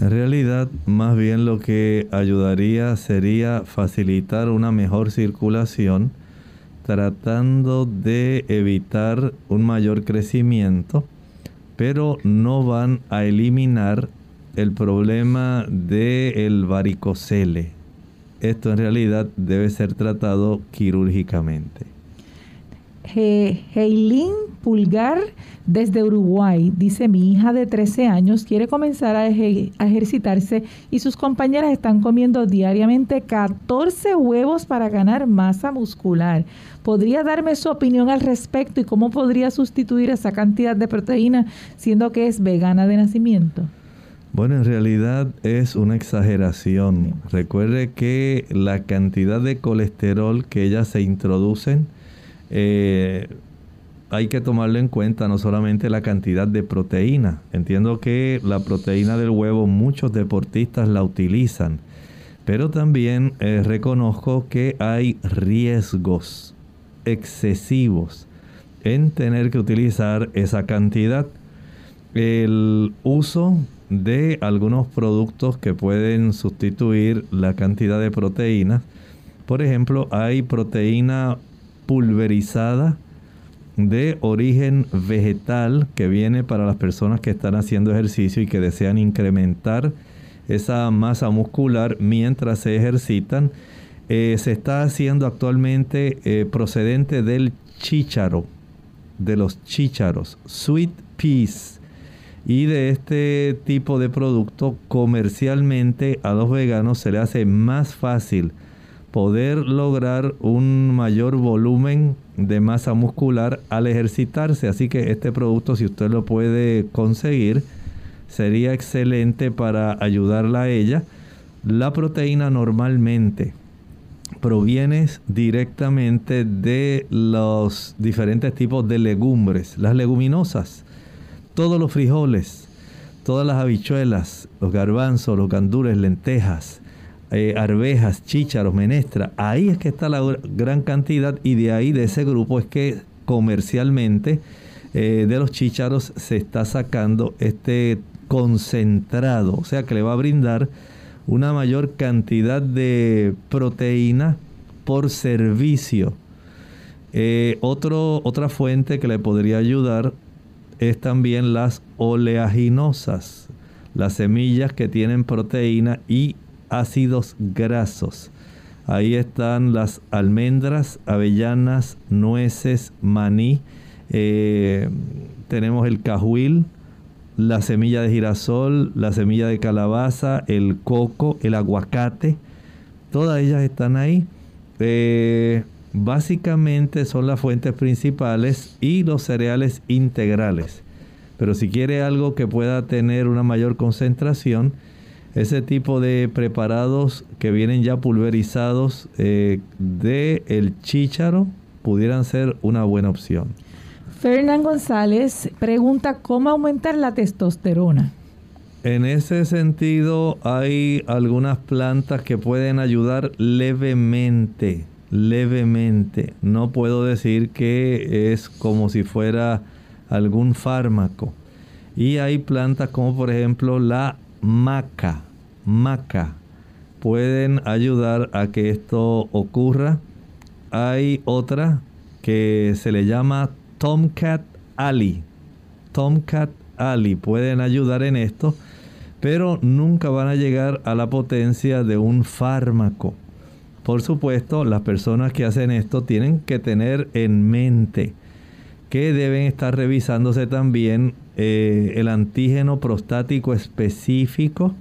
En realidad, más bien lo que ayudaría sería facilitar una mejor circulación, tratando de evitar un mayor crecimiento, pero no van a eliminar el problema del varicocele esto en realidad debe ser tratado quirúrgicamente. Heilin Pulgar desde Uruguay dice mi hija de 13 años quiere comenzar a, ejercitarse y sus compañeras están comiendo diariamente 14 huevos para ganar masa muscular. ¿Podría darme su opinión al respecto y cómo podría sustituir esa cantidad de proteína siendo que es vegana de nacimiento? Bueno, en realidad es una exageración. Recuerde que la cantidad de colesterol que ellas se introducen, eh, hay que tomarlo en cuenta, no solamente la cantidad de proteína. Entiendo que la proteína del huevo muchos deportistas la utilizan, pero también eh, reconozco que hay riesgos excesivos en tener que utilizar esa cantidad. El uso de algunos productos que pueden sustituir la cantidad de proteína. Por ejemplo, hay proteína pulverizada de origen vegetal que viene para las personas que están haciendo ejercicio y que desean incrementar esa masa muscular mientras se ejercitan. Eh, se está haciendo actualmente eh, procedente del chícharo, de los chícharos, sweet peas y de este tipo de producto comercialmente a los veganos se le hace más fácil poder lograr un mayor volumen de masa muscular al ejercitarse. Así que este producto, si usted lo puede conseguir, sería excelente para ayudarla a ella. La proteína normalmente proviene directamente de los diferentes tipos de legumbres, las leguminosas todos los frijoles, todas las habichuelas, los garbanzos, los gandures, lentejas, eh, arvejas, chícharos, menestra, ahí es que está la gran cantidad y de ahí, de ese grupo, es que comercialmente eh, de los chícharos se está sacando este concentrado, o sea que le va a brindar una mayor cantidad de proteína por servicio. Eh, otra fuente que le podría ayudar es también las oleaginosas, las semillas que tienen proteína y ácidos grasos. Ahí están las almendras, avellanas, nueces, maní. Eh, tenemos el cajuil, la semilla de girasol, la semilla de calabaza, el coco, el aguacate. Todas ellas están ahí. Eh, básicamente son las fuentes principales y los cereales integrales. Pero si quiere algo que pueda tener una mayor concentración, ese tipo de preparados que vienen ya pulverizados eh, de el chícharo pudieran ser una buena opción. Fernán González pregunta cómo aumentar la testosterona. En ese sentido hay algunas plantas que pueden ayudar levemente levemente. No puedo decir que es como si fuera algún fármaco. Y hay plantas como por ejemplo la maca, maca, pueden ayudar a que esto ocurra. Hay otra que se le llama Tomcat Ali. Tomcat Ali pueden ayudar en esto, pero nunca van a llegar a la potencia de un fármaco. Por supuesto, las personas que hacen esto tienen que tener en mente que deben estar revisándose también eh, el antígeno prostático específico,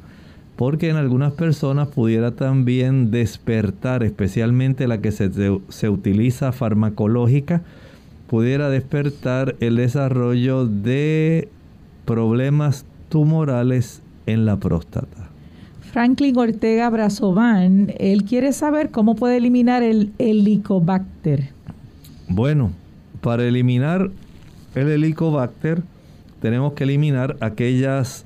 porque en algunas personas pudiera también despertar, especialmente la que se, se utiliza farmacológica, pudiera despertar el desarrollo de problemas tumorales en la próstata. Franklin Ortega Brazovan, él quiere saber cómo puede eliminar el helicobacter. Bueno, para eliminar el helicobacter tenemos que eliminar aquellas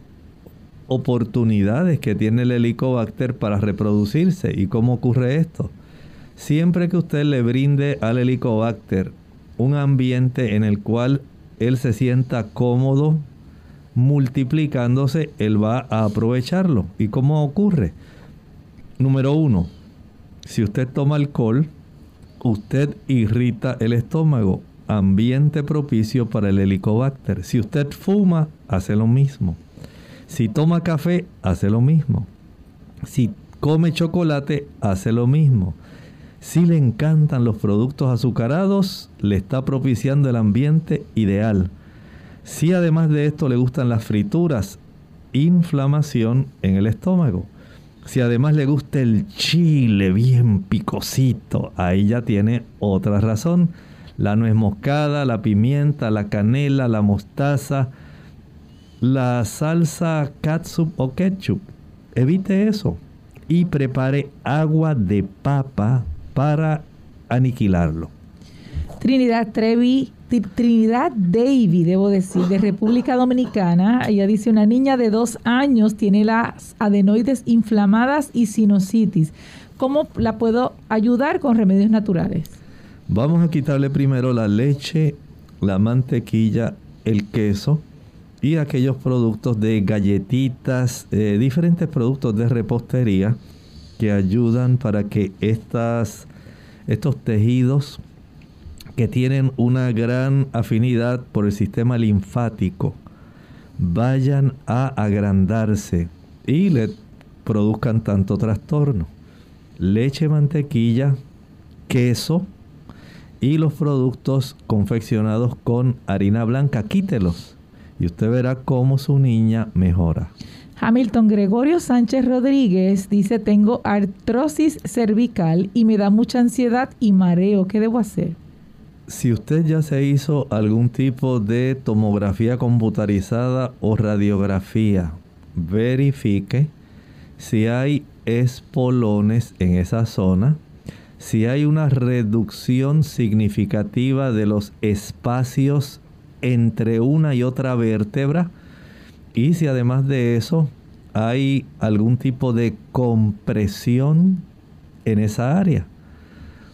oportunidades que tiene el helicobacter para reproducirse. ¿Y cómo ocurre esto? Siempre que usted le brinde al helicobacter un ambiente en el cual él se sienta cómodo multiplicándose, él va a aprovecharlo. ¿Y cómo ocurre? Número uno, si usted toma alcohol, usted irrita el estómago ambiente propicio para el helicobacter. Si usted fuma, hace lo mismo. Si toma café, hace lo mismo. Si come chocolate, hace lo mismo. Si le encantan los productos azucarados, le está propiciando el ambiente ideal. Si además de esto le gustan las frituras, inflamación en el estómago. Si además le gusta el chile bien picosito, ahí ya tiene otra razón la nuez moscada, la pimienta, la canela, la mostaza, la salsa catsup o ketchup. Evite eso y prepare agua de papa para aniquilarlo. Trinidad Trevi, Trinidad Davy, debo decir, de República Dominicana. Ella dice, una niña de dos años tiene las adenoides inflamadas y sinusitis. ¿Cómo la puedo ayudar con remedios naturales? Vamos a quitarle primero la leche, la mantequilla, el queso y aquellos productos de galletitas, eh, diferentes productos de repostería que ayudan para que estas, estos tejidos que tienen una gran afinidad por el sistema linfático vayan a agrandarse y le produzcan tanto trastorno. Leche, mantequilla, queso, y los productos confeccionados con harina blanca, quítelos y usted verá cómo su niña mejora. Hamilton Gregorio Sánchez Rodríguez dice, tengo artrosis cervical y me da mucha ansiedad y mareo. ¿Qué debo hacer? Si usted ya se hizo algún tipo de tomografía computarizada o radiografía, verifique si hay espolones en esa zona si hay una reducción significativa de los espacios entre una y otra vértebra y si además de eso hay algún tipo de compresión en esa área.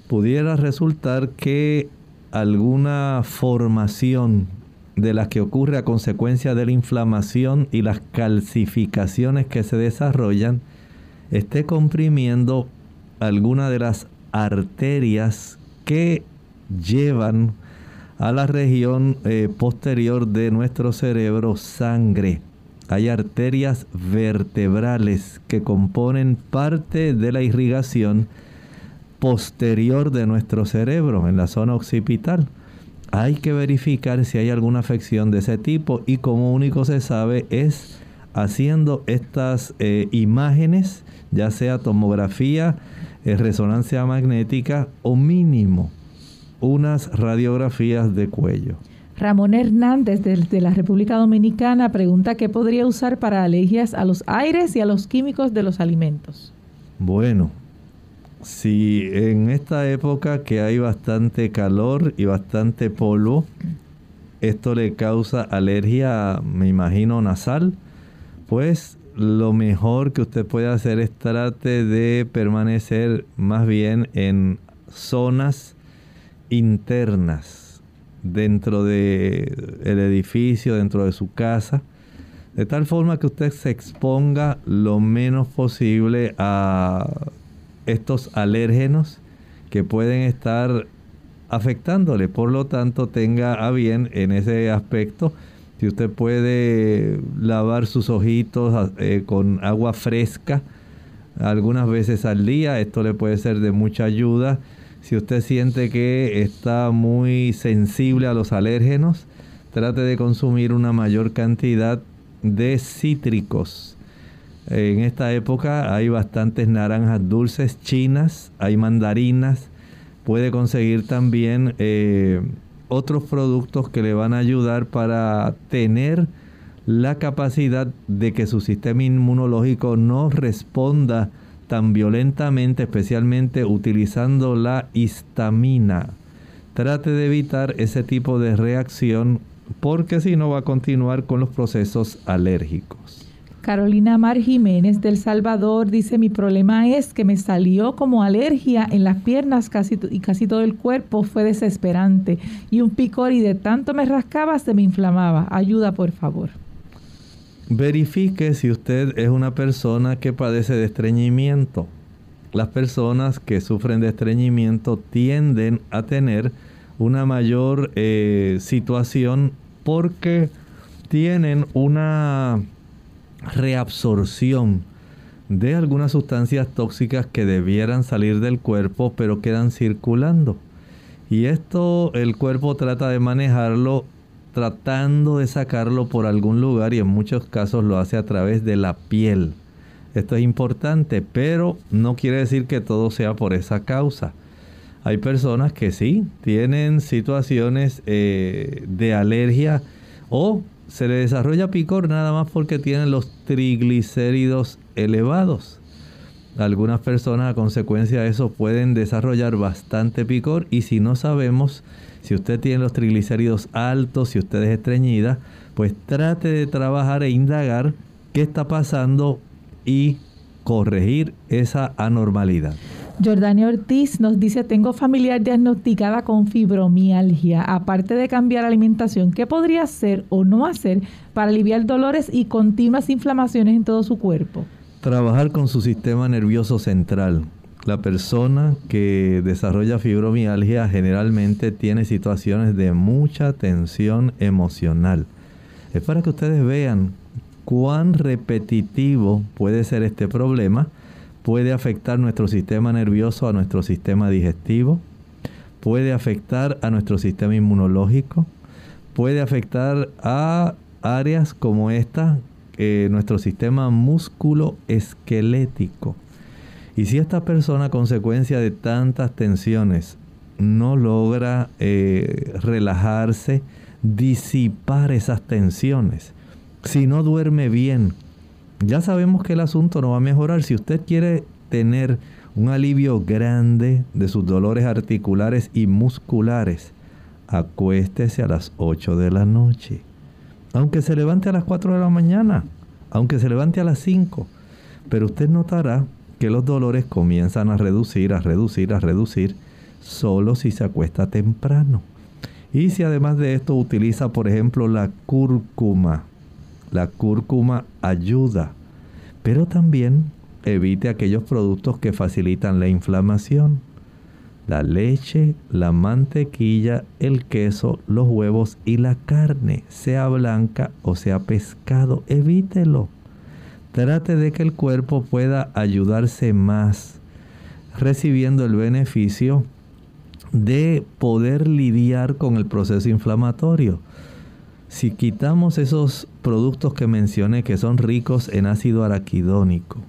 Pudiera resultar que alguna formación de las que ocurre a consecuencia de la inflamación y las calcificaciones que se desarrollan esté comprimiendo alguna de las arterias que llevan a la región eh, posterior de nuestro cerebro sangre. Hay arterias vertebrales que componen parte de la irrigación posterior de nuestro cerebro, en la zona occipital. Hay que verificar si hay alguna afección de ese tipo y como único se sabe es haciendo estas eh, imágenes, ya sea tomografía, resonancia magnética o mínimo unas radiografías de cuello. Ramón Hernández desde la República Dominicana pregunta qué podría usar para alergias a los aires y a los químicos de los alimentos. Bueno, si en esta época que hay bastante calor y bastante polvo, esto le causa alergia, me imagino, nasal, pues lo mejor que usted puede hacer es trate de permanecer más bien en zonas internas dentro del el edificio, dentro de su casa. de tal forma que usted se exponga lo menos posible a estos alérgenos que pueden estar afectándole. Por lo tanto, tenga a bien en ese aspecto, si usted puede lavar sus ojitos eh, con agua fresca algunas veces al día, esto le puede ser de mucha ayuda. Si usted siente que está muy sensible a los alérgenos, trate de consumir una mayor cantidad de cítricos. En esta época hay bastantes naranjas dulces chinas, hay mandarinas, puede conseguir también eh, otros productos que le van a ayudar para tener la capacidad de que su sistema inmunológico no responda tan violentamente, especialmente utilizando la histamina. Trate de evitar ese tipo de reacción porque si no va a continuar con los procesos alérgicos. Carolina Mar Jiménez del Salvador dice, mi problema es que me salió como alergia en las piernas casi y casi todo el cuerpo fue desesperante y un picor y de tanto me rascaba se me inflamaba. Ayuda por favor. Verifique si usted es una persona que padece de estreñimiento. Las personas que sufren de estreñimiento tienden a tener una mayor eh, situación porque tienen una reabsorción de algunas sustancias tóxicas que debieran salir del cuerpo pero quedan circulando. Y esto el cuerpo trata de manejarlo tratando de sacarlo por algún lugar y en muchos casos lo hace a través de la piel. Esto es importante, pero no quiere decir que todo sea por esa causa. Hay personas que sí tienen situaciones eh, de alergia o se le desarrolla picor nada más porque tienen los triglicéridos elevados. Algunas personas a consecuencia de eso pueden desarrollar bastante picor y si no sabemos si usted tiene los triglicéridos altos, si usted es estreñida, pues trate de trabajar e indagar qué está pasando y corregir esa anormalidad. Jordania Ortiz nos dice, tengo familiar diagnosticada con fibromialgia. Aparte de cambiar alimentación, ¿qué podría hacer o no hacer para aliviar dolores y continuas inflamaciones en todo su cuerpo? Trabajar con su sistema nervioso central. La persona que desarrolla fibromialgia generalmente tiene situaciones de mucha tensión emocional. Es para que ustedes vean cuán repetitivo puede ser este problema puede afectar nuestro sistema nervioso, a nuestro sistema digestivo, puede afectar a nuestro sistema inmunológico, puede afectar a áreas como esta, eh, nuestro sistema músculo esquelético. Y si esta persona a consecuencia de tantas tensiones no logra eh, relajarse, disipar esas tensiones, si no duerme bien, ya sabemos que el asunto no va a mejorar. Si usted quiere tener un alivio grande de sus dolores articulares y musculares, acuéstese a las 8 de la noche. Aunque se levante a las 4 de la mañana, aunque se levante a las 5. Pero usted notará que los dolores comienzan a reducir, a reducir, a reducir, solo si se acuesta temprano. Y si además de esto utiliza, por ejemplo, la cúrcuma, la cúrcuma ayuda, pero también evite aquellos productos que facilitan la inflamación. La leche, la mantequilla, el queso, los huevos y la carne, sea blanca o sea pescado, evítelo. Trate de que el cuerpo pueda ayudarse más, recibiendo el beneficio de poder lidiar con el proceso inflamatorio. Si quitamos esos productos que mencioné que son ricos en ácido araquidónico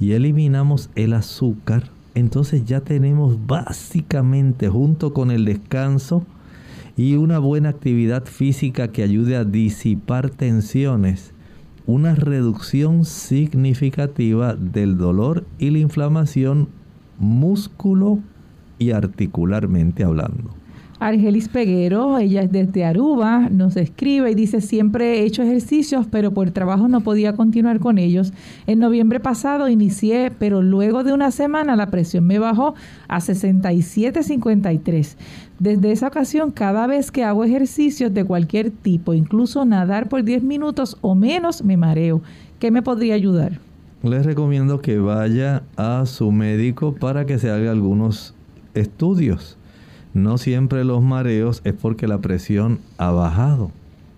y eliminamos el azúcar, entonces ya tenemos básicamente junto con el descanso y una buena actividad física que ayude a disipar tensiones, una reducción significativa del dolor y la inflamación músculo y articularmente hablando. Argelis Peguero, ella es desde Aruba, nos escribe y dice, siempre he hecho ejercicios, pero por trabajo no podía continuar con ellos. En noviembre pasado inicié, pero luego de una semana la presión me bajó a 67.53. Desde esa ocasión, cada vez que hago ejercicios de cualquier tipo, incluso nadar por 10 minutos o menos, me mareo. ¿Qué me podría ayudar? Les recomiendo que vaya a su médico para que se haga algunos estudios no siempre los mareos es porque la presión ha bajado.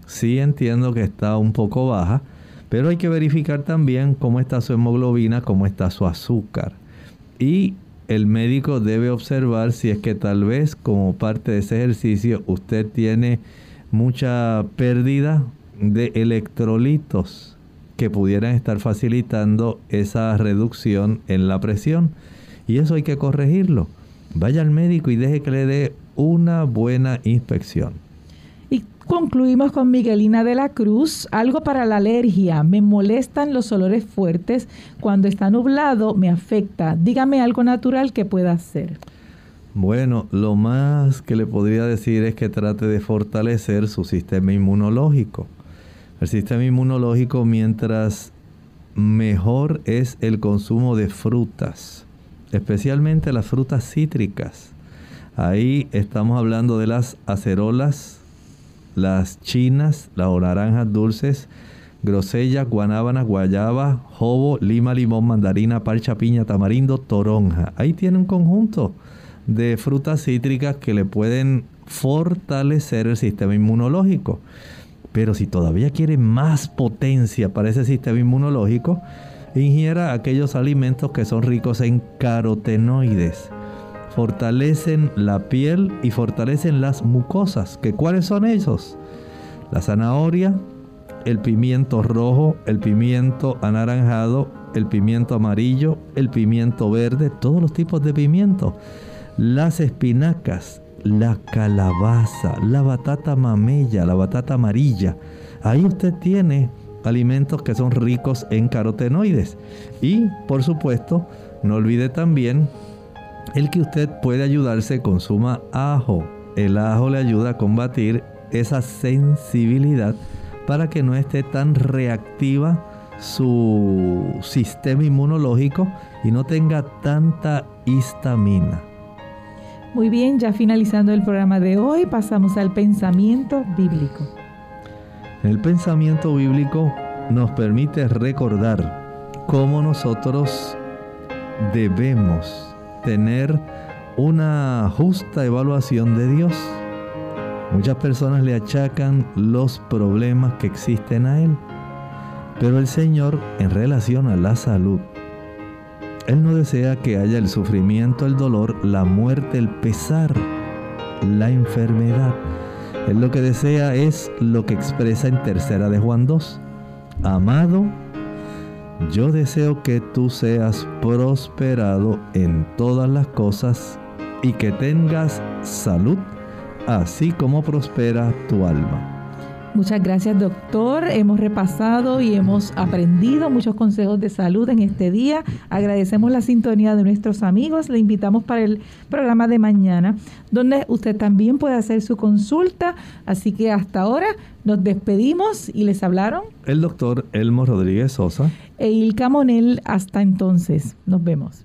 Sí entiendo que está un poco baja, pero hay que verificar también cómo está su hemoglobina, cómo está su azúcar. Y el médico debe observar si es que tal vez como parte de ese ejercicio usted tiene mucha pérdida de electrolitos que pudieran estar facilitando esa reducción en la presión. Y eso hay que corregirlo vaya al médico y deje que le dé una buena inspección. Y concluimos con Miguelina de la Cruz. Algo para la alergia. Me molestan los olores fuertes. Cuando está nublado me afecta. Dígame algo natural que pueda hacer. Bueno, lo más que le podría decir es que trate de fortalecer su sistema inmunológico. El sistema inmunológico mientras mejor es el consumo de frutas, especialmente las frutas cítricas. Ahí estamos hablando de las acerolas, las chinas, las naranjas dulces, grosella, guanábana, guayaba, jobo, lima, limón, mandarina, parcha, piña, tamarindo, toronja. Ahí tiene un conjunto de frutas cítricas que le pueden fortalecer el sistema inmunológico. Pero si todavía quiere más potencia para ese sistema inmunológico, ingiera aquellos alimentos que son ricos en carotenoides. Fortalecen la piel y fortalecen las mucosas. ¿Que ¿Cuáles son esos? La zanahoria, el pimiento rojo, el pimiento anaranjado, el pimiento amarillo, el pimiento verde, todos los tipos de pimiento. Las espinacas, la calabaza, la batata mamella, la batata amarilla. Ahí usted tiene alimentos que son ricos en carotenoides. Y, por supuesto, no olvide también el que usted puede ayudarse consuma ajo. El ajo le ayuda a combatir esa sensibilidad para que no esté tan reactiva su sistema inmunológico y no tenga tanta histamina. Muy bien, ya finalizando el programa de hoy, pasamos al pensamiento bíblico. El pensamiento bíblico nos permite recordar cómo nosotros debemos tener una justa evaluación de Dios. Muchas personas le achacan los problemas que existen a Él, pero el Señor en relación a la salud, Él no desea que haya el sufrimiento, el dolor, la muerte, el pesar, la enfermedad. Él lo que desea es lo que expresa en tercera de Juan 2. Amado, yo deseo que tú seas prosperado en todas las cosas y que tengas salud, así como prospera tu alma. Muchas gracias doctor. Hemos repasado y hemos aprendido muchos consejos de salud en este día. Agradecemos la sintonía de nuestros amigos. Le invitamos para el programa de mañana, donde usted también puede hacer su consulta. Así que hasta ahora nos despedimos y les hablaron el doctor Elmo Rodríguez Sosa e Ilka Monel. Hasta entonces. Nos vemos.